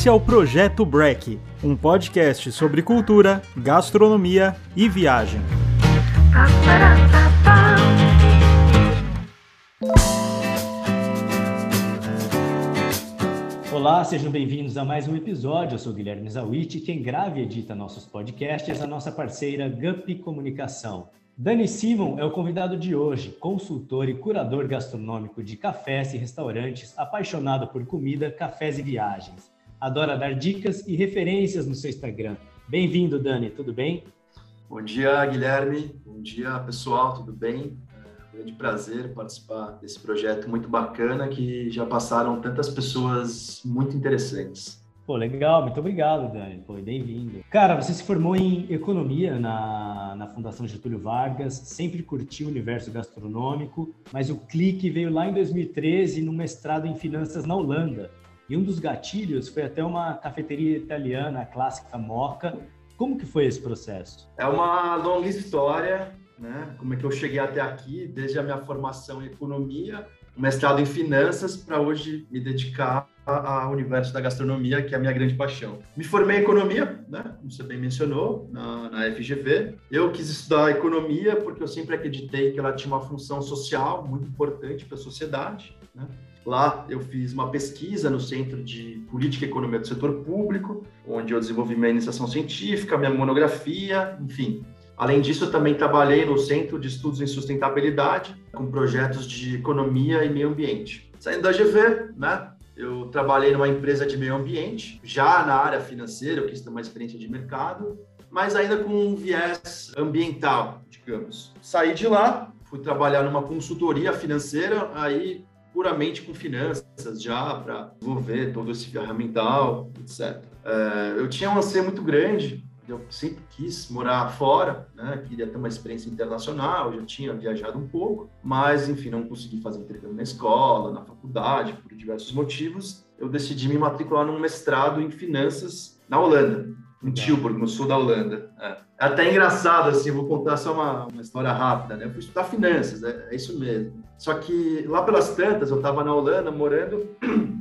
Esse é o Projeto Break, um podcast sobre cultura, gastronomia e viagem. Olá, sejam bem-vindos a mais um episódio. Eu sou Guilherme Zawit, quem grava e edita nossos podcasts é a nossa parceira Gup Comunicação. Dani Simon é o convidado de hoje, consultor e curador gastronômico de cafés e restaurantes, apaixonado por comida, cafés e viagens. Adora dar dicas e referências no seu Instagram. Bem-vindo, Dani, tudo bem? Bom dia, Guilherme. Bom dia, pessoal, tudo bem? É um grande prazer participar desse projeto muito bacana que já passaram tantas pessoas muito interessantes. Pô, legal, muito obrigado, Dani. Foi bem-vindo. Cara, você se formou em economia na, na Fundação Getúlio Vargas, sempre curtiu o universo gastronômico, mas o clique veio lá em 2013 no mestrado em finanças na Holanda. E um dos gatilhos foi até uma cafeteria italiana, a clássica Moca. Como que foi esse processo? É uma longa história, né? Como é que eu cheguei até aqui, desde a minha formação em economia, mestrado em finanças, para hoje me dedicar ao universo da gastronomia, que é a minha grande paixão. Me formei em economia, né, como você bem mencionou, na, na FGV. Eu quis estudar economia porque eu sempre acreditei que ela tinha uma função social muito importante para a sociedade. Né? Lá eu fiz uma pesquisa no Centro de Política e Economia do Setor Público, onde eu desenvolvi minha iniciação científica, minha monografia, enfim. Além disso, eu também trabalhei no Centro de Estudos em Sustentabilidade, com projetos de economia e meio ambiente. Saindo da GV, né, eu trabalhei numa empresa de meio ambiente, já na área financeira, eu quis ter uma experiência de mercado, mas ainda com um viés ambiental, digamos. Saí de lá, fui trabalhar numa consultoria financeira, aí puramente com finanças já para desenvolver todo esse ferramental, etc. É, eu tinha um anseio muito grande eu sempre quis morar fora, né? Queria ter uma experiência internacional, já tinha viajado um pouco, mas enfim, não consegui fazer intercâmbio na escola, na faculdade, por diversos motivos. Eu decidi me matricular num mestrado em finanças na Holanda, em Tilburg, no sul da Holanda. É. é. Até engraçado, assim, vou contar só uma, uma história rápida, né? Eu fui estudar finanças, é, é isso mesmo. Só que lá pelas tantas, eu estava na Holanda morando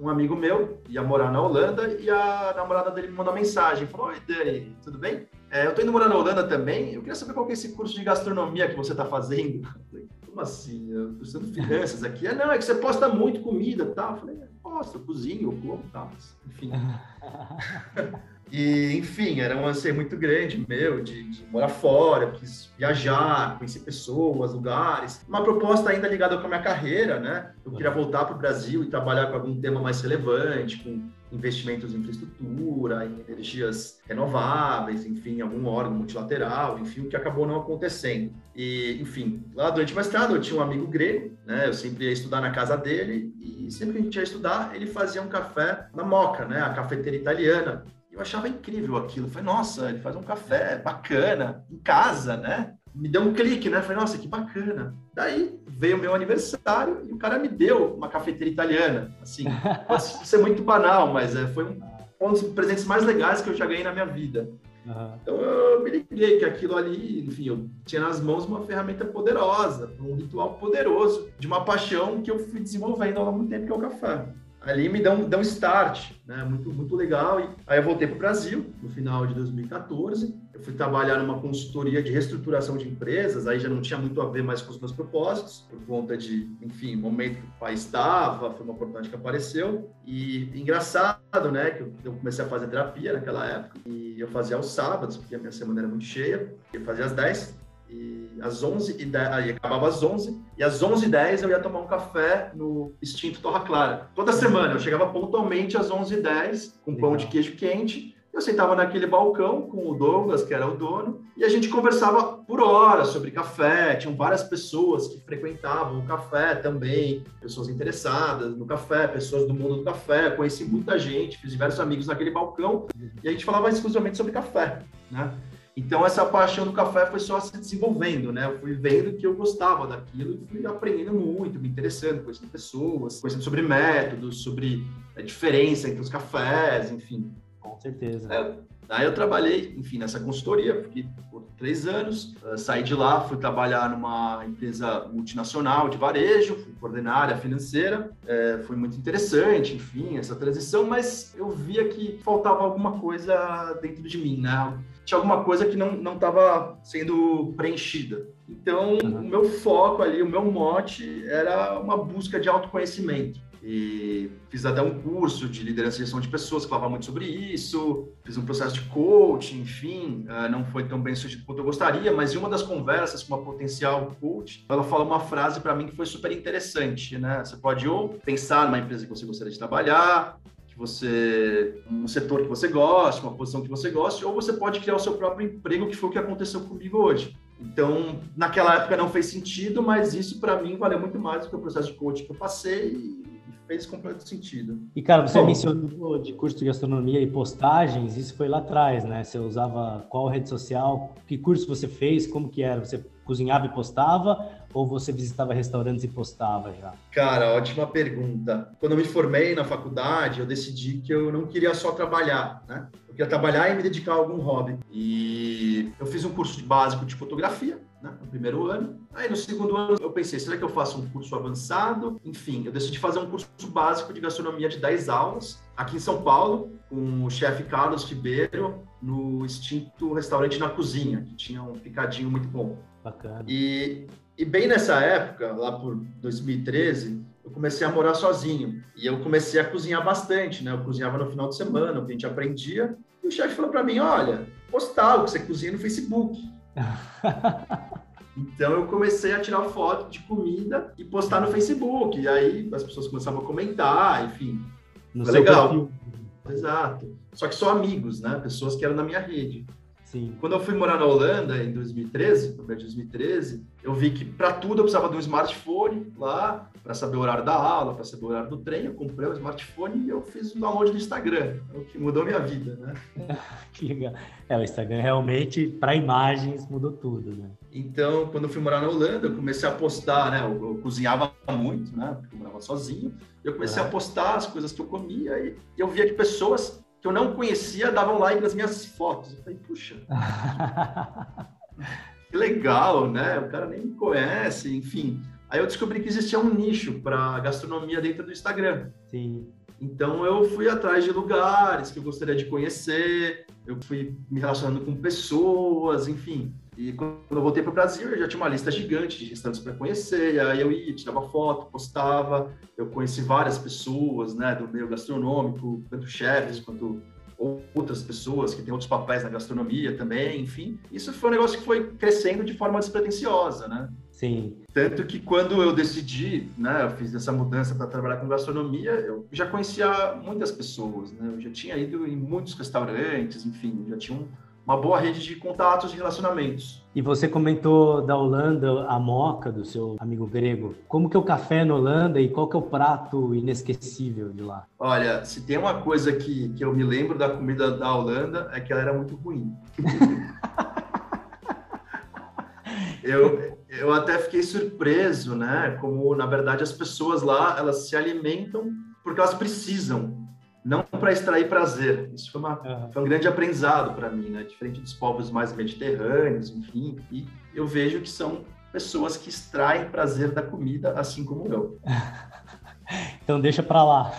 um amigo meu ia morar na Holanda e a namorada dele me mandou mensagem. Falou: Oi, Dani, tudo bem? É, eu tô indo morar na Holanda também. Eu queria saber qual que é esse curso de gastronomia que você tá fazendo. Falei, Como assim? Eu tô estudando finanças aqui. É, não, é que você posta muito comida e tal. Eu falei, é, posto, eu cozinho, eu como e tal. Enfim. E, enfim, era um anseio muito grande meu de, de, morar fora, eu quis viajar, conhecer pessoas, lugares. Uma proposta ainda ligada com a minha carreira, né? Eu queria voltar para o Brasil e trabalhar com algum tema mais relevante, com investimentos em infraestrutura, em energias renováveis, enfim, algum órgão multilateral, enfim, o que acabou não acontecendo. E, enfim, lá durante o mestrado eu tinha um amigo grego, né? Eu sempre ia estudar na casa dele e sempre que a gente ia estudar, ele fazia um café na Moca, né? A cafeteira italiana eu achava incrível aquilo. Falei, nossa, ele faz um café bacana, em casa, né? Me deu um clique, né? Falei, nossa, que bacana. Daí veio o meu aniversário e o cara me deu uma cafeteira italiana. Assim, pode ser muito banal, mas é, foi um, um dos presentes mais legais que eu já ganhei na minha vida. Uhum. Então eu me liguei que aquilo ali, enfim, eu tinha nas mãos uma ferramenta poderosa, um ritual poderoso, de uma paixão que eu fui desenvolvendo ao longo do tempo, que é o café ali me dá um, dá um start, né? Muito, muito legal. E aí eu voltei para o Brasil no final de 2014. Eu fui trabalhar numa consultoria de reestruturação de empresas, aí já não tinha muito a ver mais com os meus propósitos, por conta de, enfim, momento que o país estava, foi uma oportunidade que apareceu. E engraçado, né, que eu comecei a fazer terapia naquela época, e eu fazia aos sábados, porque a minha semana era muito cheia, eu fazia às 10, e às 11 e 10, aí acabava às 11 e às 11 e 10 eu ia tomar um café no extinto Torra Clara. Toda semana eu chegava pontualmente às 11 e 10 com pão de queijo quente. Eu sentava naquele balcão com o Douglas, que era o dono, e a gente conversava por horas sobre café. Tinham várias pessoas que frequentavam o café também, pessoas interessadas no café, pessoas do mundo do café. Conheci muita gente, fiz diversos amigos naquele balcão, e a gente falava exclusivamente sobre café, né? Então, essa paixão do café foi só se desenvolvendo, né? Eu fui vendo que eu gostava daquilo e fui aprendendo muito, me interessando, conhecendo pessoas, conhecendo sobre métodos, sobre a diferença entre os cafés, enfim. Com certeza. É, Daí eu trabalhei, enfim, nessa consultoria, fiquei por três anos, uh, saí de lá, fui trabalhar numa empresa multinacional de varejo, fui coordenar a área financeira, é, foi muito interessante, enfim, essa transição, mas eu via que faltava alguma coisa dentro de mim, né? Tinha alguma coisa que não estava sendo preenchida. Então, uhum. o meu foco ali, o meu mote era uma busca de autoconhecimento e fiz até um curso de liderança e gestão de pessoas que falava muito sobre isso, fiz um processo de coaching, enfim, eh, não foi tão bem sucedido quanto eu gostaria, mas em uma das conversas com uma potencial coach, ela falou uma frase para mim que foi super interessante, né? Você pode ou pensar numa empresa que você gostaria de trabalhar, você um setor que você gosta, uma posição que você gosta, ou você pode criar o seu próprio emprego, que foi o que aconteceu comigo hoje. Então, naquela época não fez sentido, mas isso para mim valeu muito mais do que o processo de coaching que eu passei fez completo sentido. E, cara, você Bom, mencionou de curso de gastronomia e postagens, isso foi lá atrás, né? Você usava qual rede social? Que curso você fez? Como que era? Você cozinhava e postava ou você visitava restaurantes e postava já? Cara, ótima pergunta. Quando eu me formei na faculdade, eu decidi que eu não queria só trabalhar, né? Eu queria trabalhar e me dedicar a algum hobby. E eu fiz um curso básico de fotografia, né, no primeiro ano. Aí no segundo ano eu pensei, será que eu faço um curso avançado? Enfim, eu decidi fazer um curso básico de gastronomia de 10 aulas aqui em São Paulo, com o chefe Carlos Ribeiro, no extinto restaurante na cozinha, que tinha um picadinho muito bom. Bacana. E, e bem nessa época, lá por 2013, eu comecei a morar sozinho. E eu comecei a cozinhar bastante, né? Eu cozinhava no final de semana, o que a gente aprendia. E o chefe falou para mim, olha, postar o que você cozinha no Facebook. Então eu comecei a tirar foto de comida e postar no Facebook. E aí as pessoas começavam a comentar, enfim. No foi legal. Perfil. Exato. Só que só amigos, né? Pessoas que eram na minha rede. Sim. Quando eu fui morar na Holanda em 2013, no 2013, eu vi que para tudo eu precisava de um smartphone lá, para saber o horário da aula, para saber o horário do trem. Eu comprei o smartphone e eu fiz o download do Instagram, é o que mudou minha vida, né? que legal. É, o Instagram realmente, para imagens, mudou tudo, né? Então, quando eu fui morar na Holanda, eu comecei a postar, né? Eu, eu cozinhava muito, né? Porque eu morava sozinho. Eu comecei a postar as coisas que eu comia e eu via que pessoas que eu não conhecia davam like nas minhas fotos. Eu falei, puxa, que legal, né? O cara nem me conhece, enfim. Aí eu descobri que existia um nicho para gastronomia dentro do Instagram. Sim. Então eu fui atrás de lugares que eu gostaria de conhecer, eu fui me relacionando com pessoas, enfim. E quando eu voltei para o Brasil, eu já tinha uma lista gigante de restaurantes para conhecer. E aí eu ia, tirava foto, postava. Eu conheci várias pessoas, né, do meio gastronômico, tanto chefes quanto outras pessoas que têm outros papéis na gastronomia também, enfim. Isso foi um negócio que foi crescendo de forma despretensiosa, né? Sim. Tanto que quando eu decidi, né, eu fiz essa mudança para trabalhar com gastronomia, eu já conhecia muitas pessoas, né? Eu já tinha ido em muitos restaurantes, enfim, já tinha um uma boa rede de contatos e relacionamentos. E você comentou da Holanda, a moca do seu amigo grego. Como que é o café na Holanda e qual que é o prato inesquecível de lá? Olha, se tem uma coisa que, que eu me lembro da comida da Holanda é que ela era muito ruim. eu, eu até fiquei surpreso, né? Como, na verdade, as pessoas lá, elas se alimentam porque elas precisam não para extrair prazer. Isso foi, uma, uhum. foi um grande aprendizado para mim, né? Diferente dos povos mais mediterrâneos, enfim. E eu vejo que são pessoas que extraem prazer da comida, assim como eu. então deixa para lá.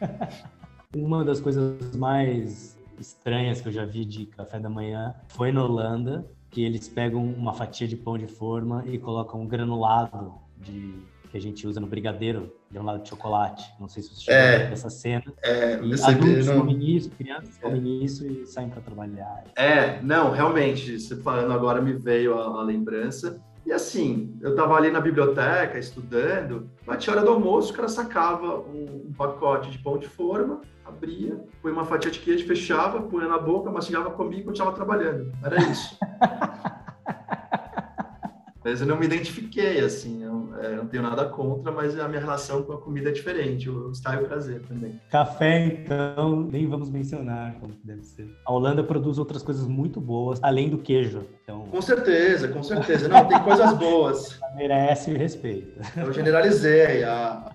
uma das coisas mais estranhas que eu já vi de café da manhã foi na Holanda, que eles pegam uma fatia de pão de forma e colocam um granulado de que a gente usa no brigadeiro, de um lado de chocolate. Não sei se você chegou é, essa cena. É, adultos não... comem isso, crianças é. comem isso e saem para trabalhar. É, não, realmente, você falando agora me veio a, a lembrança. E assim, eu estava ali na biblioteca estudando, batia hora do almoço, o cara sacava um, um, pacote de pão de forma, abria, põe uma fatia de queijo, fechava, punha na boca, mastigava comigo e continuava trabalhando. Era isso. Mas eu não me identifiquei, assim, é, não tenho nada contra, mas a minha relação com a comida é diferente, o style e o prazer também. Café, então, nem vamos mencionar como deve ser. A Holanda produz outras coisas muito boas, além do queijo. Então... Com certeza, com certeza. Não, tem coisas boas. Merece respeito. Eu generalizei. A,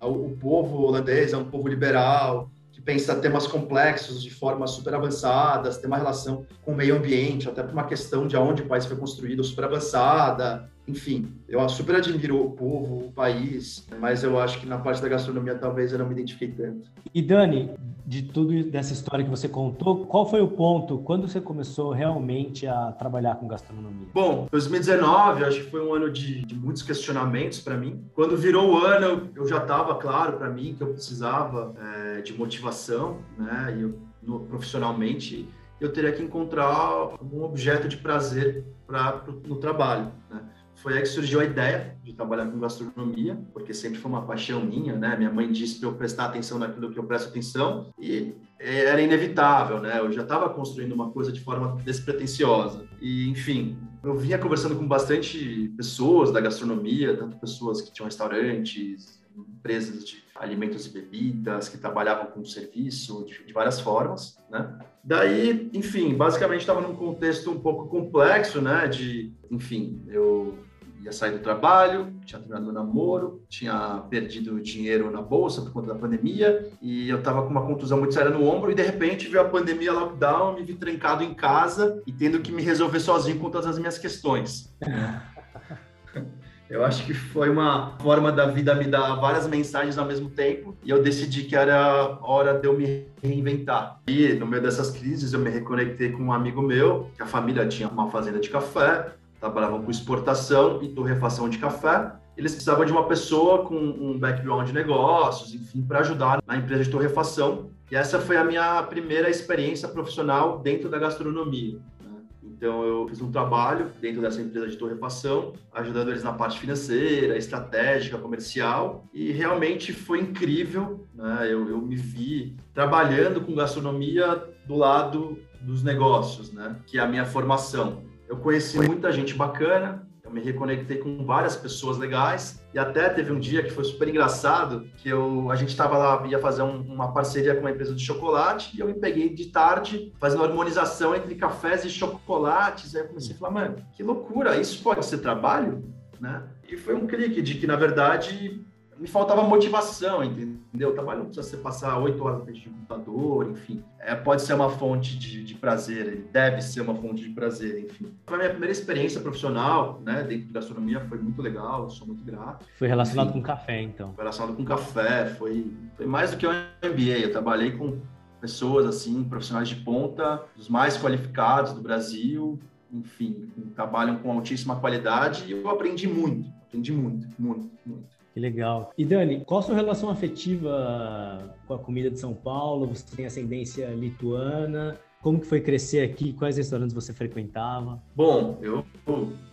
a, o povo holandês é um povo liberal, que pensa temas complexos de forma super avançadas, tem uma relação com o meio ambiente, até por uma questão de aonde o país foi construído super avançada. Enfim, eu super admiro o povo, o país, mas eu acho que na parte da gastronomia talvez eu não me identifiquei tanto. E Dani, de tudo dessa história que você contou, qual foi o ponto quando você começou realmente a trabalhar com gastronomia? Bom, 2019 acho que foi um ano de, de muitos questionamentos para mim. Quando virou o ano, eu já estava claro para mim que eu precisava é, de motivação, né? E eu, no, profissionalmente eu teria que encontrar um objeto de prazer para no trabalho, né? Foi aí que surgiu a ideia de trabalhar com gastronomia, porque sempre foi uma paixão minha, né? Minha mãe disse para eu prestar atenção naquilo que eu presto atenção e era inevitável, né? Eu já estava construindo uma coisa de forma despretensiosa. E, enfim, eu vinha conversando com bastante pessoas da gastronomia, tanto pessoas que tinham restaurantes, empresas de alimentos e bebidas, que trabalhavam com serviço de, de várias formas, né? Daí, enfim, basicamente estava num contexto um pouco complexo, né? De, enfim, eu ia sair do trabalho, tinha terminado meu namoro, tinha perdido dinheiro na bolsa por conta da pandemia e eu estava com uma contusão muito séria no ombro e de repente veio a pandemia, lockdown, me vi trancado em casa e tendo que me resolver sozinho com todas as minhas questões. Eu acho que foi uma forma da vida me dar várias mensagens ao mesmo tempo e eu decidi que era hora de eu me reinventar. E no meio dessas crises eu me reconectei com um amigo meu, que a família tinha uma fazenda de café, trabalhavam com exportação e torrefação de café. Eles precisavam de uma pessoa com um background de negócios, enfim, para ajudar na empresa de torrefação. E essa foi a minha primeira experiência profissional dentro da gastronomia. Né? Então, eu fiz um trabalho dentro dessa empresa de torrefação, ajudando eles na parte financeira, estratégica, comercial, e realmente foi incrível. Né? Eu, eu me vi trabalhando com gastronomia do lado dos negócios, né? que é a minha formação. Eu conheci muita gente bacana, eu me reconectei com várias pessoas legais e até teve um dia que foi super engraçado que eu a gente estava lá ia fazer um, uma parceria com uma empresa de chocolate e eu me peguei de tarde fazendo harmonização entre cafés e chocolates aí eu comecei a falar mano que loucura isso pode ser trabalho? Né? E foi um clique de que na verdade me faltava motivação, entendeu? O trabalho não precisa ser passar oito horas na frente de computador, enfim. É, pode ser uma fonte de, de, prazer, ele deve ser uma fonte de prazer, enfim. Foi a minha primeira experiência profissional, né, dentro da gastronomia, foi muito legal, sou muito grato. Foi relacionado enfim, com café, então? Foi relacionado com café, foi, foi mais do que um MBA, eu trabalhei com pessoas, assim, profissionais de ponta, os mais qualificados do Brasil, enfim, trabalham com altíssima qualidade e eu aprendi muito, aprendi muito, muito, muito. Que legal. E Dani, qual a sua relação afetiva com a comida de São Paulo? Você tem ascendência lituana? Como que foi crescer aqui? Quais restaurantes você frequentava? Bom, eu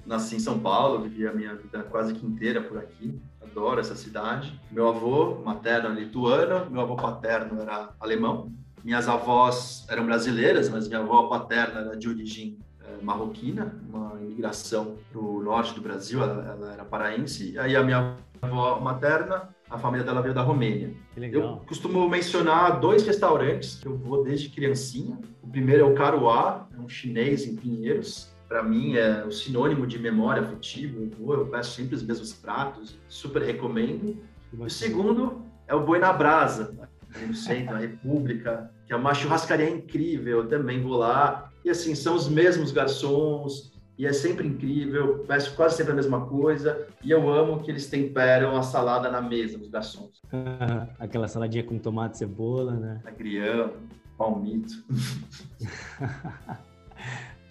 nasci em São Paulo, vivi a minha vida quase que inteira por aqui. Adoro essa cidade. Meu avô materno é lituano, meu avô paterno era alemão. Minhas avós eram brasileiras, mas minha avó paterna era de origem é, marroquina, uma imigração para o norte do Brasil, ela, ela era paraense. E aí a minha avó materna, a família dela veio da Romênia. Eu costumo mencionar dois restaurantes que eu vou desde criancinha. O primeiro é o Caruá, é um chinês em Pinheiros. Para mim é o sinônimo de memória afetiva. Eu vou, eu peço sempre os mesmos pratos, super recomendo. O segundo é o Boi na Brasa, no centro, na República, que é uma churrascaria incrível. Eu também vou lá. E assim, são os mesmos garçons, e é sempre incrível, peço quase sempre a mesma coisa, e eu amo que eles temperam a salada na mesa, os garçons. Aquela saladinha com tomate e cebola, né? Agrião, palmito.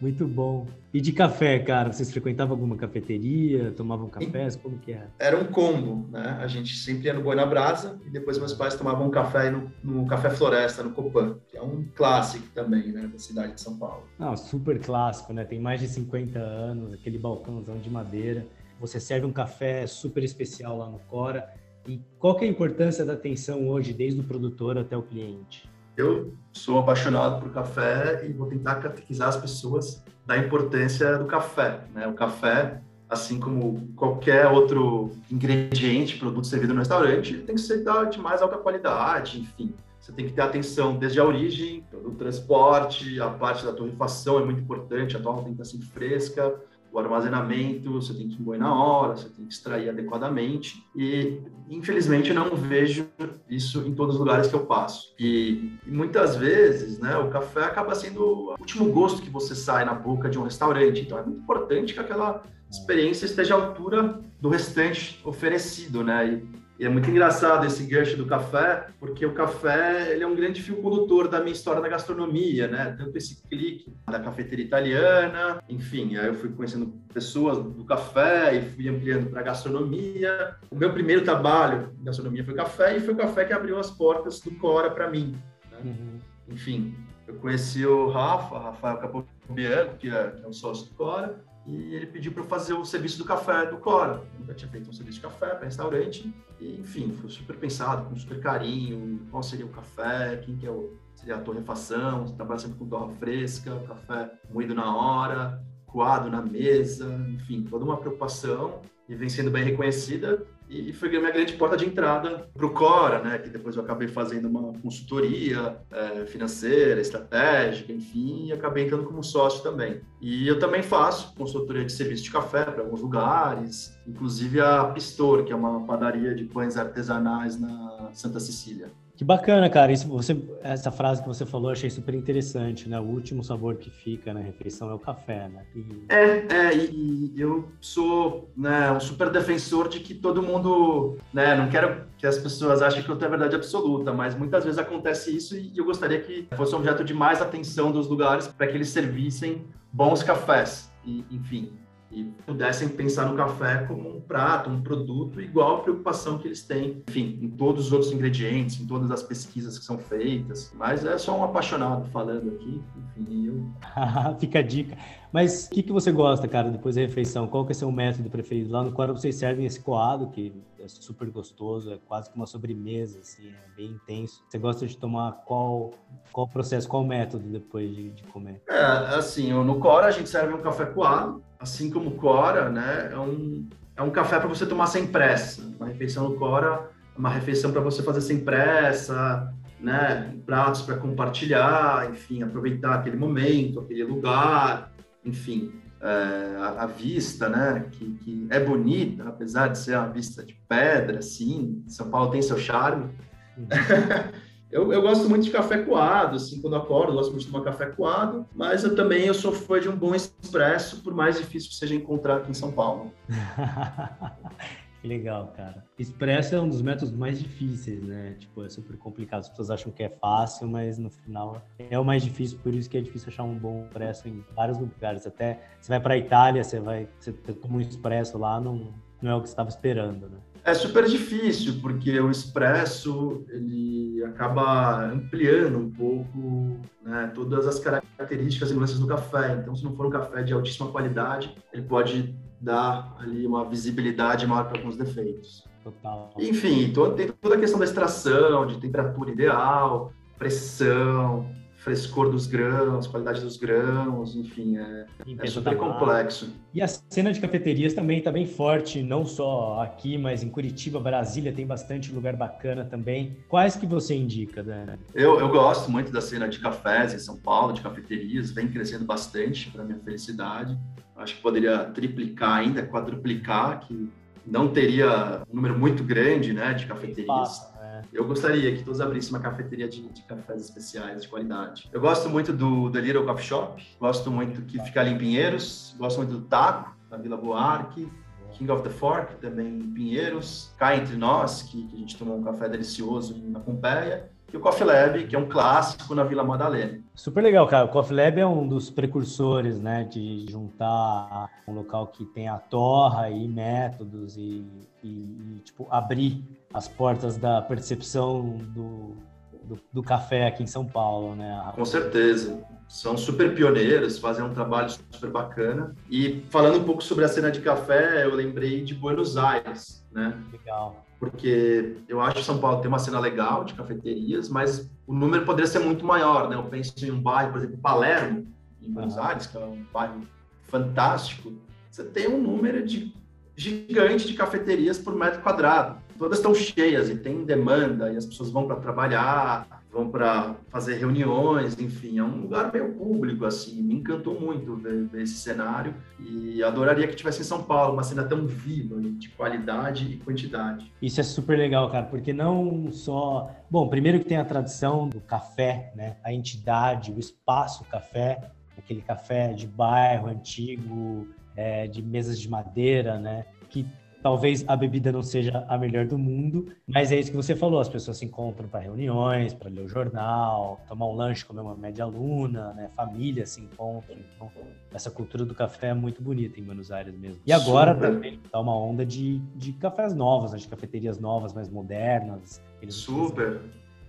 Muito bom. E de café, cara? Vocês frequentavam alguma cafeteria? Tomavam café? Como que era? Era um combo, né? A gente sempre ia no Boi na Brasa e depois meus pais tomavam um café no, no Café Floresta, no Copan, que é um clássico também, né? Da cidade de São Paulo. Não, super clássico, né? Tem mais de 50 anos, aquele balcãozão de madeira. Você serve um café super especial lá no Cora. E qual que é a importância da atenção hoje, desde o produtor até o cliente? Eu sou apaixonado por café e vou tentar catequizar as pessoas da importância do café. Né? O café, assim como qualquer outro ingrediente, produto servido no restaurante, tem que ser de mais alta qualidade, enfim. Você tem que ter atenção desde a origem, do transporte, a parte da torrefação é muito importante, a torre tem que estar sempre fresca, o armazenamento, você tem que moer na hora, você tem que extrair adequadamente. E, infelizmente, não vejo isso em todos os lugares que eu passo. E, e, muitas vezes, né, o café acaba sendo o último gosto que você sai na boca de um restaurante. Então, é muito importante que aquela experiência esteja à altura do restante oferecido, né? E, e é muito engraçado esse gancho do café, porque o café ele é um grande fio condutor da minha história da gastronomia, né? Tanto esse clique da cafeteria italiana, enfim, aí eu fui conhecendo pessoas do café e fui ampliando para gastronomia. O meu primeiro trabalho em gastronomia foi café e foi o café que abriu as portas do Cora para mim. Né? Uhum. Enfim, eu conheci o Rafa, Rafael Capobianco, que é, que é um sócio do Cora, e ele pediu para eu fazer o serviço do café do Cora. Eu nunca tinha feito um serviço de café para restaurante. E, enfim, foi super pensado, com super carinho, qual seria o café, quem que é o, seria a torrefação, você trabalha sempre com torra fresca, café moído na hora, coado na mesa, enfim, toda uma preocupação e vem sendo bem reconhecida e foi a minha grande porta de entrada para o Cora, né? Que depois eu acabei fazendo uma consultoria é, financeira, estratégica, enfim, e acabei entrando como sócio também. E eu também faço consultoria de serviço de café para alguns lugares, inclusive a Pistor, que é uma padaria de pães artesanais na Santa Cecília. Que bacana, cara. Isso, você, essa frase que você falou, eu achei super interessante, né? O último sabor que fica na refeição é o café, né? E... É, é, e eu sou né, um super defensor de que todo mundo, né? Não quero que as pessoas achem que eu tenho a verdade absoluta, mas muitas vezes acontece isso e eu gostaria que fosse objeto de mais atenção dos lugares para que eles servissem bons cafés. E, enfim, e pudessem pensar no café como um prato, um produto, igual a preocupação que eles têm, enfim, em todos os outros ingredientes, em todas as pesquisas que são feitas. Mas é só um apaixonado falando aqui, enfim, eu... Fica a dica. Mas o que, que você gosta, cara, depois da refeição? Qual que é o seu método preferido? Lá no Cora vocês servem esse coado, que é super gostoso, é quase que uma sobremesa, assim, é bem intenso. Você gosta de tomar qual, qual processo, qual método depois de, de comer? É, assim, no Cora a gente serve um café coado, assim como o Cora, né, é um, é um café para você tomar sem pressa. Uma refeição no Cora é uma refeição para você fazer sem pressa, né, pratos para compartilhar, enfim, aproveitar aquele momento, aquele lugar, enfim, é, a, a, vista, né, que, que, é bonita, apesar de ser uma vista de pedra, sim, São Paulo tem seu charme. Eu, eu, gosto muito de café coado, assim, quando acordo, gosto muito de tomar café coado, mas eu também eu sou fã de um bom expresso, por mais difícil que seja encontrar aqui em São Paulo. Legal, cara. Expresso é um dos métodos mais difíceis, né? Tipo, é super complicado. As pessoas acham que é fácil, mas no final é o mais difícil. Por isso que é difícil achar um bom expresso em vários lugares. Até você vai para a Itália, você vai, você toma um expresso lá, não, não é o que você estava esperando, né? É super difícil, porque o expresso ele acaba ampliando um pouco né, todas as características e nuances do café. Então, se não for um café de altíssima qualidade, ele pode dar ali uma visibilidade maior para alguns defeitos. Total. Enfim, todo, tem toda a questão da extração, de temperatura ideal, pressão, frescor dos grãos, qualidade dos grãos, enfim, é, é super complexo. E a cena de cafeterias também está bem forte, não só aqui, mas em Curitiba, Brasília, tem bastante lugar bacana também. Quais que você indica, Dana? Eu, eu gosto muito da cena de cafés em São Paulo, de cafeterias, vem crescendo bastante para minha felicidade. Acho que poderia triplicar ainda, quadruplicar, que não teria um número muito grande né, de cafeterias. Eu gostaria que todos abrissem uma cafeteria de, de, cafés especiais, de qualidade. Eu gosto muito do The Little Coffee Shop, gosto muito que fica ali em Pinheiros, gosto muito do Taco, na Vila Buarque, King of the Fork, também em Pinheiros, Cá Entre Nós, que, que a gente tomou um café delicioso na Pompeia, e o Coffee Lab, que é um clássico na Vila Madalena. Super legal, cara. O Coffee Lab é um dos precursores, né, de juntar um local que tem a torra e métodos e, e, e tipo, abrir as portas da percepção do, do, do, café aqui em São Paulo, né? Com certeza. São super pioneiros, fazem um trabalho super bacana. E falando um pouco sobre a cena de café, eu lembrei de Buenos Aires, né? Legal. Porque eu acho que São Paulo tem uma cena legal de cafeterias, mas o número poderia ser muito maior, né? Eu penso em um bairro, por exemplo, Palermo, em Buenos Aires, que é um bairro fantástico. Você tem um número de gigante de cafeterias por metro quadrado todas estão cheias e tem demanda e as pessoas vão para trabalhar, vão para fazer reuniões, enfim, é um lugar meio público, assim, me encantou muito ver, ver, esse cenário e adoraria que tivesse em São Paulo uma cena tão viva, de qualidade e quantidade. Isso é super legal, cara, porque não só... Bom, primeiro que tem a tradição do café, né, a entidade, o espaço café, aquele café de bairro antigo, é, de mesas de madeira, né, que Talvez a bebida não seja a melhor do mundo, mas é isso que você falou: as pessoas se encontram para reuniões, para ler o jornal, tomar um lanche, comer uma média luna, né? Família se encontram. Então, essa cultura do café é muito bonita em Buenos Aires mesmo. E agora Super. também tá uma onda de, de cafés novos, né? de cafeterias novas, mais modernas. Super.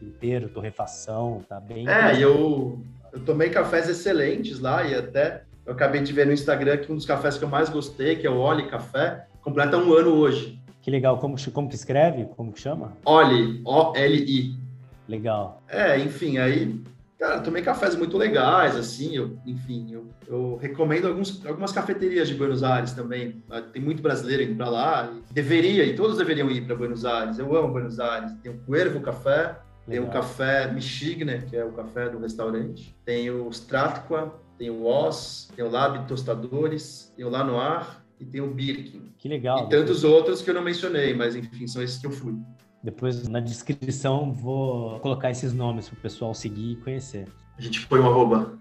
Inteiro, torrefação, tá bem. É, e eu, eu tomei cafés excelentes lá e até eu acabei de ver no Instagram que um dos cafés que eu mais gostei, que é o Oli Café, completa um ano hoje. Que legal. Como, como que escreve? Como que chama? Oli, O-L-I. Legal. É, enfim, aí, cara, tomei cafés muito legais, assim, eu, enfim, eu, eu recomendo alguns, algumas cafeterias de Buenos Aires também. Ah, tem muito brasileiro indo para lá. Deveria, e todos deveriam ir para Buenos Aires. Eu amo Buenos Aires. Tem o Cuervo Café, tem o café Michigne, que é o café do restaurante. Tem o Stratqua, tem o Oz, tem o Lab Tostadores, tem o Lanoir e tem o Birkin. Que legal. E tantos outros que eu não mencionei, mas enfim, são esses que eu fui. Depois na descrição vou colocar esses nomes para o pessoal seguir e conhecer. A gente põe um arroba.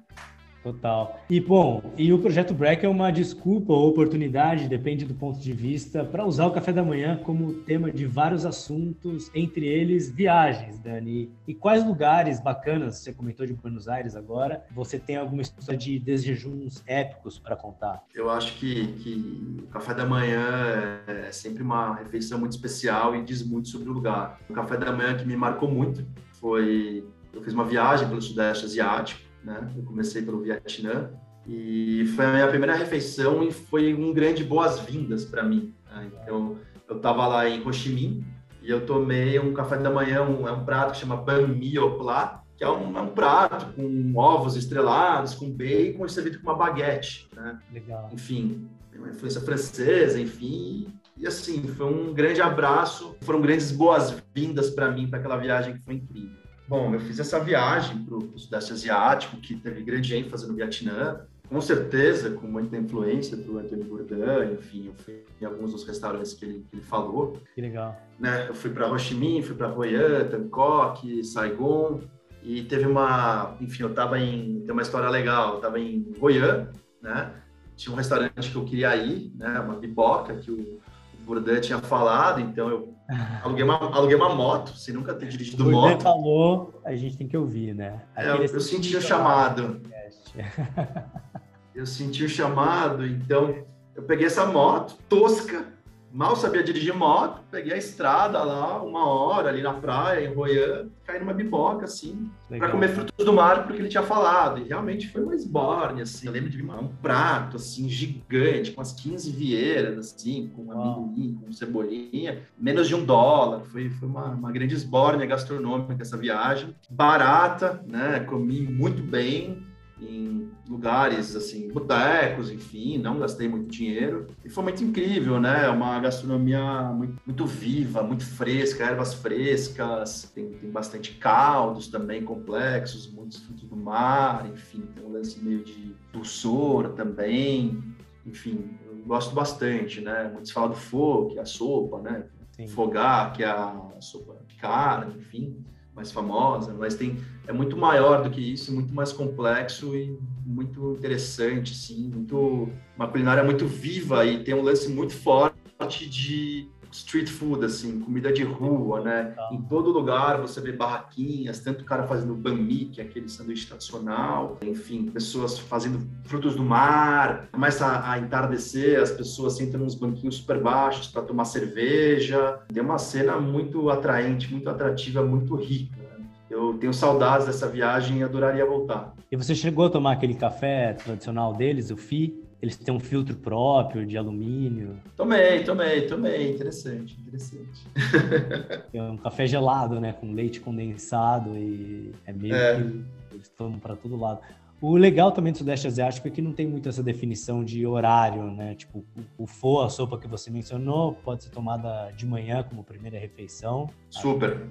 Total. E bom, e o projeto Break é uma desculpa ou oportunidade, depende do ponto de vista, para usar o café da manhã como tema de vários assuntos, entre eles viagens, Dani. E quais lugares bacanas, você comentou de Buenos Aires agora, você tem alguma história de desjejuns épicos para contar? Eu acho que, que o café da manhã é sempre uma refeição muito especial e diz muito sobre o lugar. O café da manhã que me marcou muito foi eu fiz uma viagem pelo Sudeste Asiático né? Eu comecei pelo Vietnã e foi a minha primeira refeição e foi um grande boas-vindas para mim. Né? Então, eu estava lá em Ho Chi Minh e eu tomei um café da manhã, um, é um prato que chama Banh Mi Opla, que é um, é um, prato com ovos estrelados, com bacon e servido com uma baguete, né? Legal. Enfim, uma influência francesa, enfim. E assim, foi um grande abraço, foram grandes boas-vindas para mim, para aquela viagem que foi incrível. Bom, eu fiz essa viagem para o Sudeste Asiático, que teve grande ênfase no Vietnã, com certeza com muita influência do Anthony Bourdain, enfim, eu fui em alguns dos restaurantes que ele, que ele falou. Que legal. Né? Eu fui para Ho Chi Minh, fui para Hoi An, Bangkok, Saigon, e teve uma, enfim, eu estava em, tem uma história legal, eu estava em Hoi An, né? Tinha um restaurante que eu queria ir, né? Uma pipoca que o Bourdain tinha falado, então eu aluguei uma, aluguei uma moto, sem nunca ter dirigido o moto. falou, a gente tem que ouvir, né? É, eu, eu senti o chamado. eu senti o chamado, então eu peguei essa moto tosca, Mal sabia dirigir moto, peguei a estrada lá, uma hora ali na praia, em Royan, caí numa biboca, assim, para comer frutos do mar, porque ele tinha falado. E realmente foi uma esborne, assim. Eu lembro de um prato, assim, gigante, com as 15 vieiras, assim, com amendoim, com cebolinha, menos de um dólar. Foi, foi uma, uma grande esbórnia gastronômica essa viagem. Barata, né? Comi muito bem em lugares assim, botecos, enfim, não gastei muito dinheiro. E foi muito incrível, né? É uma gastronomia muito, muito viva, muito fresca, ervas frescas, tem, tem bastante caldos também complexos, muitos frutos do mar, enfim, tem um lance meio de dulçor também. Enfim, gosto bastante, né? Muitos falam do fo, que é a sopa, né? Sim. Fogar, que é a sopa de carne, enfim mais famosa, mas tem é muito maior do que isso, muito mais complexo e muito interessante, sim, muito uma culinária muito viva e tem um lance muito forte de street food, assim, comida de rua, né? Em todo lugar você vê barraquinhas, tanto o cara fazendo bami, que é aquele sanduíche tradicional, enfim, pessoas fazendo frutos do mar, começa a, entardecer, as pessoas sentam nos banquinhos super baixos para tomar cerveja. Tem uma cena muito atraente, muito atrativa, muito rica. Eu tenho saudades dessa viagem e adoraria voltar. E você chegou a tomar aquele café tradicional deles, o FI? Eles têm um filtro próprio de alumínio. Tomei, tomei, tomei. Interessante, interessante. É um café gelado, né? Com leite condensado e é meio é. que eles tomam para todo lado. O legal também do Sudeste Asiático é que não tem muito essa definição de horário, né? Tipo, o pho, a sopa que você mencionou, pode ser tomada de manhã como primeira refeição. Super.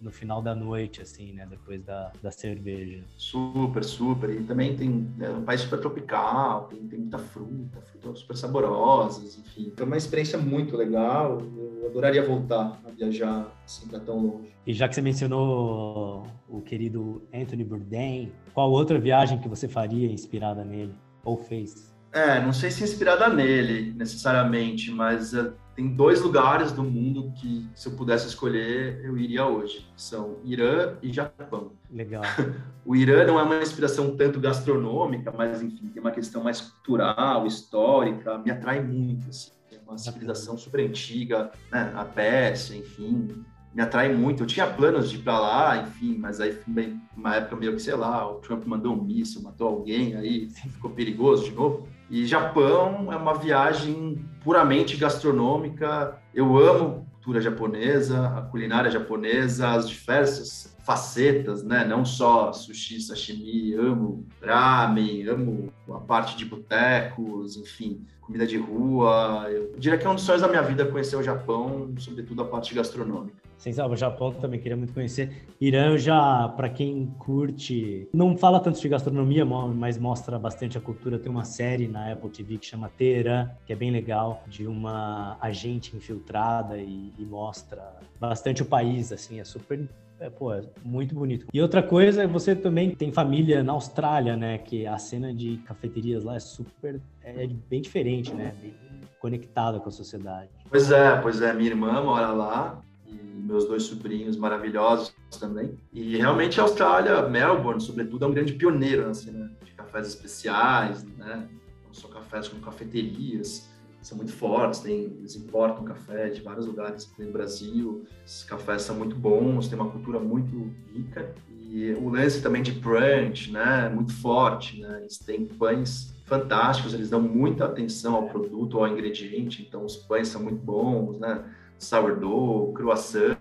No final da noite, assim, né? Depois da, da cerveja. Super, super. E também tem é um país super tropical, tem, tem muita fruta, frutas super saborosas, enfim. Então, é uma experiência muito legal. Eu adoraria voltar a viajar assim para tão longe. E já que você mencionou o querido Anthony Bourdain, qual outra viagem que você faria inspirada nele ou fez? É, não sei se inspirada nele necessariamente, mas uh, tem dois lugares do mundo que, se eu pudesse escolher, eu iria hoje. São Irã e Japão. Legal. o Irã não é uma inspiração tanto gastronômica, mas enfim, tem uma questão mais cultural, histórica, me atrai muito. Assim. É uma civilização super antiga, né? a Pérsia, enfim, me atrai muito. Eu tinha planos de ir para lá, enfim, mas aí foi uma época meio que, sei lá, o Trump mandou um míssil, matou alguém, aí ficou perigoso de novo. E Japão é uma viagem puramente gastronômica. Eu amo a cultura japonesa, a culinária japonesa, as diversas facetas, né? Não só sushi, sashimi, amo ramen, amo a parte de botecos, enfim, comida de rua. Eu diria que é um dos sonhos da minha vida conhecer o Japão, sobretudo a parte gastronômica. Sensacional, o Japão também queria muito conhecer. Irã já, para quem curte, não fala tanto de gastronomia, mas mostra bastante a cultura. Tem uma série na Apple TV que chama Teherã, que é bem legal, de uma agente infiltrada e, e mostra bastante o país, assim, é super é, pô, é muito bonito. E outra coisa, você também tem família na Austrália, né? Que a cena de cafeterias lá é super, é bem diferente, né? Bem conectada com a sociedade. Pois é, pois é. Minha irmã mora lá meus dois sobrinhos maravilhosos também. E realmente a Austrália, Melbourne, sobretudo, é um grande pioneiro na cena de cafés especiais, né? Não só cafés, como cafeterias são muito fortes, tem, eles importam café de vários lugares no Brasil, esses cafés são muito bons, tem uma cultura muito rica e o lance também de brunch, né, muito forte, né, eles têm pães fantásticos, eles dão muita atenção ao produto, ao ingrediente, então os pães são muito bons, né, sourdough, croissant,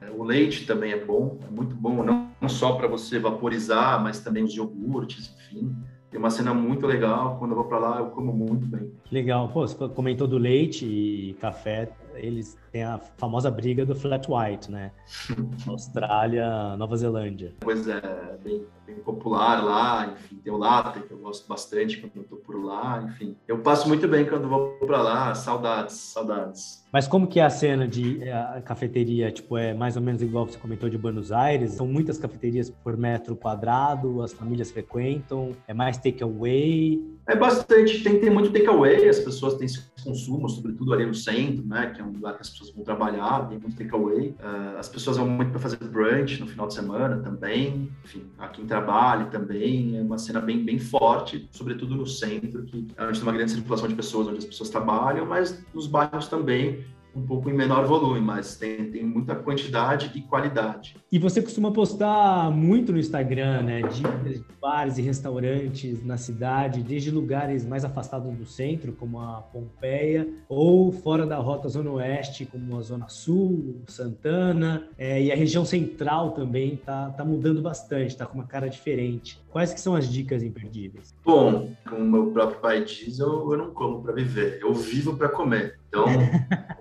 é, o leite também é bom, é muito bom, não, só para você vaporizar, mas também os iogurtes, enfim. Tem uma cena muito legal, quando eu vou para lá eu como muito bem. Legal, pô, você comentou do leite e café, eles têm a famosa briga do flat white, né? Austrália, Nova Zelândia. Pois é, bem, bem popular lá, enfim, tem o latte que eu gosto bastante quando eu tô por lá, enfim. Eu passo muito bem quando vou para lá, saudades, saudades. Mas como que é a cena de eh, a cafeteria? Tipo, é mais ou menos igual que você comentou de Buenos Aires? São muitas cafeterias por metro quadrado, as famílias frequentam, é mais takeaway? É bastante, tem, tem muito takeaway, as pessoas têm esse consumo, sobretudo ali no centro, né, que é um lugar que as pessoas vão trabalhar, tem muito takeaway. Uh, as pessoas vão muito para fazer brunch no final de semana também, enfim, aqui em trabalho também, é uma cena bem, bem forte, sobretudo no centro, que é onde tem uma grande circulação de pessoas, onde as pessoas trabalham, mas nos bairros também, um pouco em menor volume, mas tem, tem muita quantidade e qualidade. E você costuma postar muito no Instagram, né? Dicas de bares e restaurantes na cidade, desde lugares mais afastados do centro, como a Pompeia, ou fora da rota Zona Oeste, como a Zona Sul, Santana, é, e a região central também tá, tá mudando bastante, tá com uma cara diferente. Quais que são as dicas imperdíveis? Bom, como meu próprio pai diz, eu, eu não como para viver, eu vivo para comer. Então,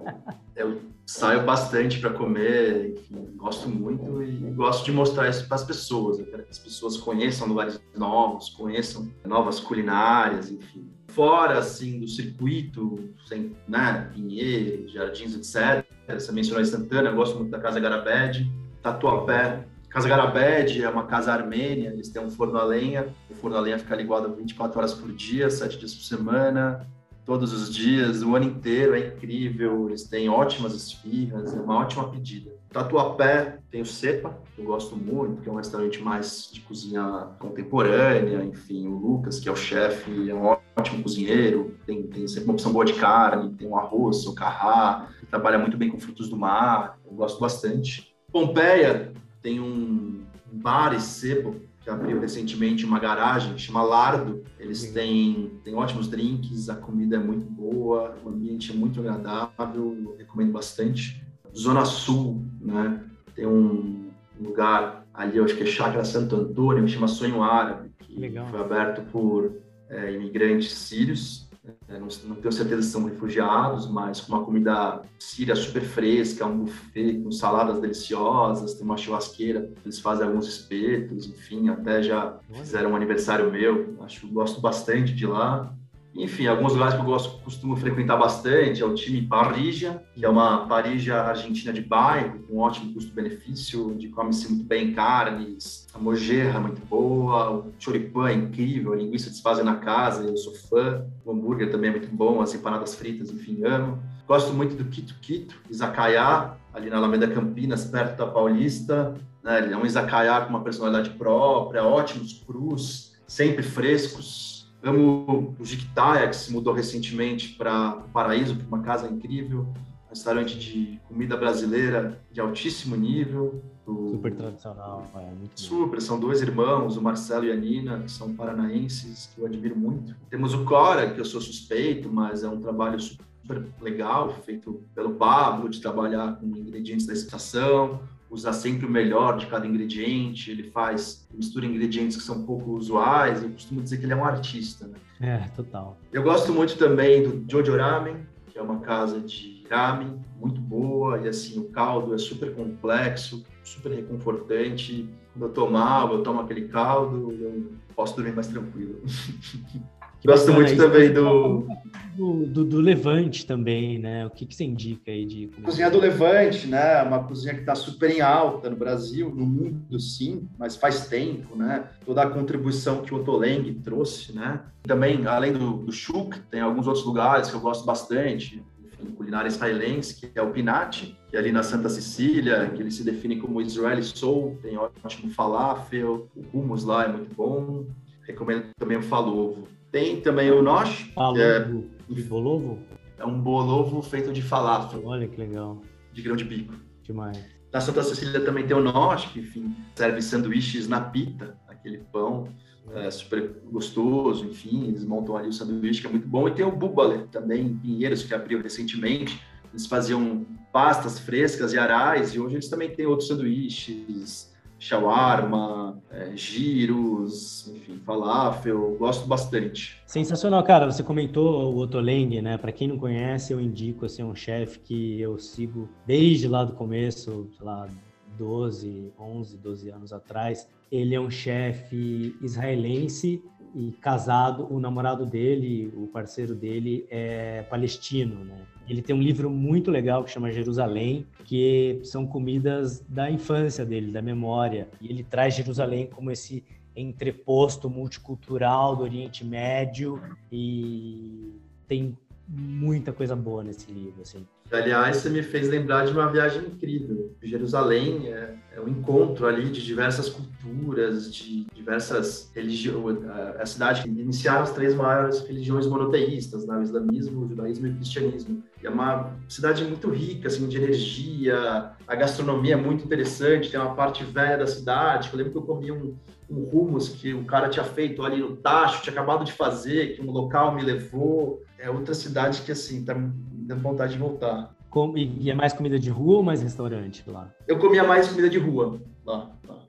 saio bastante para comer, gosto muito e gosto de mostrar isso para as pessoas. Eu quero que as pessoas conheçam lugares novos, conheçam novas culinárias, enfim. Fora, assim, do circuito, sem, né, Pinheiros, Jardins, etc. Você mencionou Santana, eu gosto muito da Casa Garabed, Tatuapé, Casa Garabed é uma casa armênia, eles têm um forno a lenha, o forno a lenha fica ligado 24 horas por dia, 7 dias por semana, todos os dias, o ano inteiro, é incrível, eles têm ótimas esfirras, é uma ótima pedida. Tatuapé tem o Cepa, que eu gosto muito, que é um restaurante mais de cozinha contemporânea, enfim, o Lucas, que é o chefe, é um ótimo cozinheiro, tem, tem sempre uma opção boa de carne, tem o arroz, o carrá, trabalha muito bem com frutos do mar, eu gosto bastante. Pompeia tem um, bar e sebo que abriu recentemente uma garagem, chama Lardo. Eles têm, têm ótimos drinks, a comida é muito boa, o ambiente é muito agradável, eu recomendo bastante. Zona Sul, né? Tem um lugar ali, eu acho que é Chácara Santo Antônio, que chama Sonho Árabe, que Legal. foi aberto por é, imigrantes sírios é, não, não, tenho certeza se são refugiados, mas com uma comida síria super fresca, um buffet com saladas deliciosas, tem uma churrasqueira, eles fazem alguns espetos, enfim, até já fizeram um aniversário meu, acho gosto bastante de lá. Enfim, alguns lugares que eu gosto, costumo frequentar bastante é o time Parrija, que é uma parija argentina de bairro, com ótimo custo-benefício, onde come-se muito bem carnes, a mojerra é muito boa, o choripan é incrível, a linguiça fazem na casa, eu sou fã, o hambúrguer também é muito bom, as empanadas fritas, enfim, amo. Gosto muito do Quito Quito, Izakaya, ali na Alameda Campinas, perto da Paulista. Né? É um Izakaya com uma personalidade própria, ótimos crus, sempre frescos, Amo o Jiquitaia, que se mudou recentemente para Paraíso, para uma casa incrível, um restaurante de comida brasileira de altíssimo nível. Do... Super tradicional, é muito Super, são dois irmãos, o Marcelo e a Nina, que são paranaenses, que eu admiro muito. Temos o Cora, que eu sou suspeito, mas é um trabalho super legal, feito pelo Pablo, de trabalhar com ingredientes da estação usar sempre o melhor de cada ingrediente, ele faz, mistura ingredientes que são pouco usuais, eu costumo dizer que ele é um artista, né? É, total. Eu gosto muito também do Jojo Ramen, que é uma casa de ramen muito boa, e assim, o caldo é super complexo, super reconfortante. Quando eu tomar, eu tomo aquele caldo, eu posso dormir mais tranquilo. Gosto muito também do... Do, do... do, Levante também, né? O que, que você indica aí de... Cozinha do Levante, né? Uma cozinha que está super em alta no Brasil, no mundo sim, mas faz tempo, né? Toda a contribuição que o Otoleng trouxe, né? Também, além do, do Chuk, tem alguns outros lugares que eu gosto bastante, enfim, culinária israelense, que é o Pinati, que é ali na Santa Cecília, que ele se define como Israeli Soul, tem ótimo falafel, o hummus lá é muito bom. Recomendo também o falovo. Tem também o nosh, que é de bolovo. É um bolovo feito de falafel. Olha que legal. De grão de bico. Demais. Na Santa Cecília também tem o nosh, que enfim, serve sanduíches na pita, aquele pão é, super gostoso, enfim, eles montam ali o sanduíche que é muito bom. E tem o bubale também em Pinheiros, que abriu recentemente. Eles faziam pastas frescas e arais, e hoje eles também têm outros sanduíches, shawarma, é, giros, enfim, falafel, gosto bastante. Sensacional, cara. Você comentou o Otoleng, né? Para quem não conhece, eu indico assim, um chefe que eu sigo desde lá do começo, sei lá, 12, 11, 12 anos atrás. Ele é um chefe israelense e casado, o namorado dele, o parceiro dele é palestino, né? Ele tem um livro muito legal que chama Jerusalém, que são comidas da infância dele, da memória. E ele traz Jerusalém como esse entreposto multicultural do Oriente Médio e tem muita coisa boa nesse livro, assim. Aliás, você me fez lembrar de uma viagem incrível. Jerusalém é, é um encontro ali de diversas culturas, de diversas religiões. A cidade que iniciaram as três maiores religiões monoteístas, né? o islamismo, o judaísmo e o cristianismo. E é uma cidade muito rica, assim, de energia, a gastronomia é muito interessante, tem uma parte velha da cidade. Eu lembro que eu comi um, um hummus que o cara tinha feito ali no tacho, tinha acabado de fazer, que um local me levou. É outra cidade que, assim, tá dando vontade de voltar. Com, e é mais comida de rua ou mais restaurante lá? Eu comia mais comida de rua lá. lá.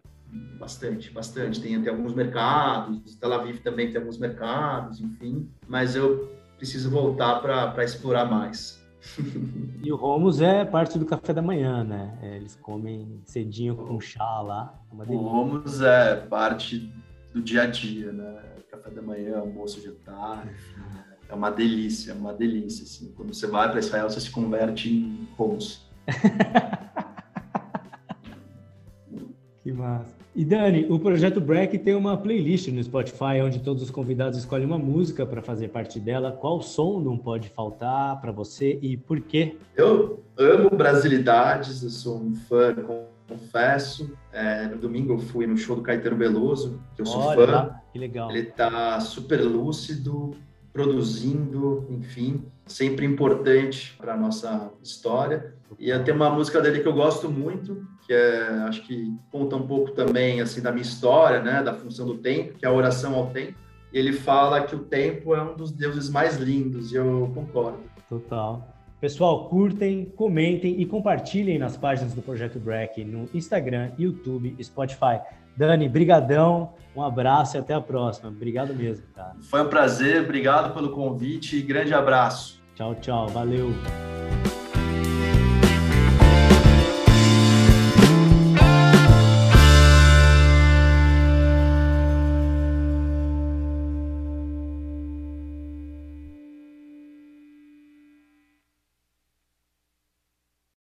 Bastante, bastante. Tem até alguns mercados, Tel Aviv também tem alguns mercados, enfim. Mas eu preciso voltar para explorar mais. E o Romos é parte do café da manhã, né? É, eles comem cedinho com chá lá. É o Romos é parte do dia a dia, né? Café da manhã, almoço, jantar, enfim. É uma delícia, é uma delícia. Assim. Quando você vai para Israel, você se converte em Holmes. que massa. E Dani, o projeto Break tem uma playlist no Spotify onde todos os convidados escolhem uma música para fazer parte dela. Qual som não pode faltar para você e por quê? Eu amo brasilidades, eu sou um fã, confesso. É, no domingo eu fui no show do Caetano Veloso, que eu sou Olha, fã. Que legal. Ele tá super lúcido, produzindo, enfim, sempre importante para a nossa história. E tenho uma música dele que eu gosto muito, que é, acho que conta um pouco também assim da minha história, né, da função do tempo, que é a oração ao tempo. Ele fala que o tempo é um dos deuses mais lindos, e eu concordo. Total. Pessoal, curtem, comentem e compartilhem nas páginas do Projeto Break no Instagram, YouTube e Spotify. Dani, brigadão, um abraço e até a próxima. Obrigado mesmo, cara. Foi um prazer, obrigado pelo convite e grande abraço. Tchau, tchau, valeu.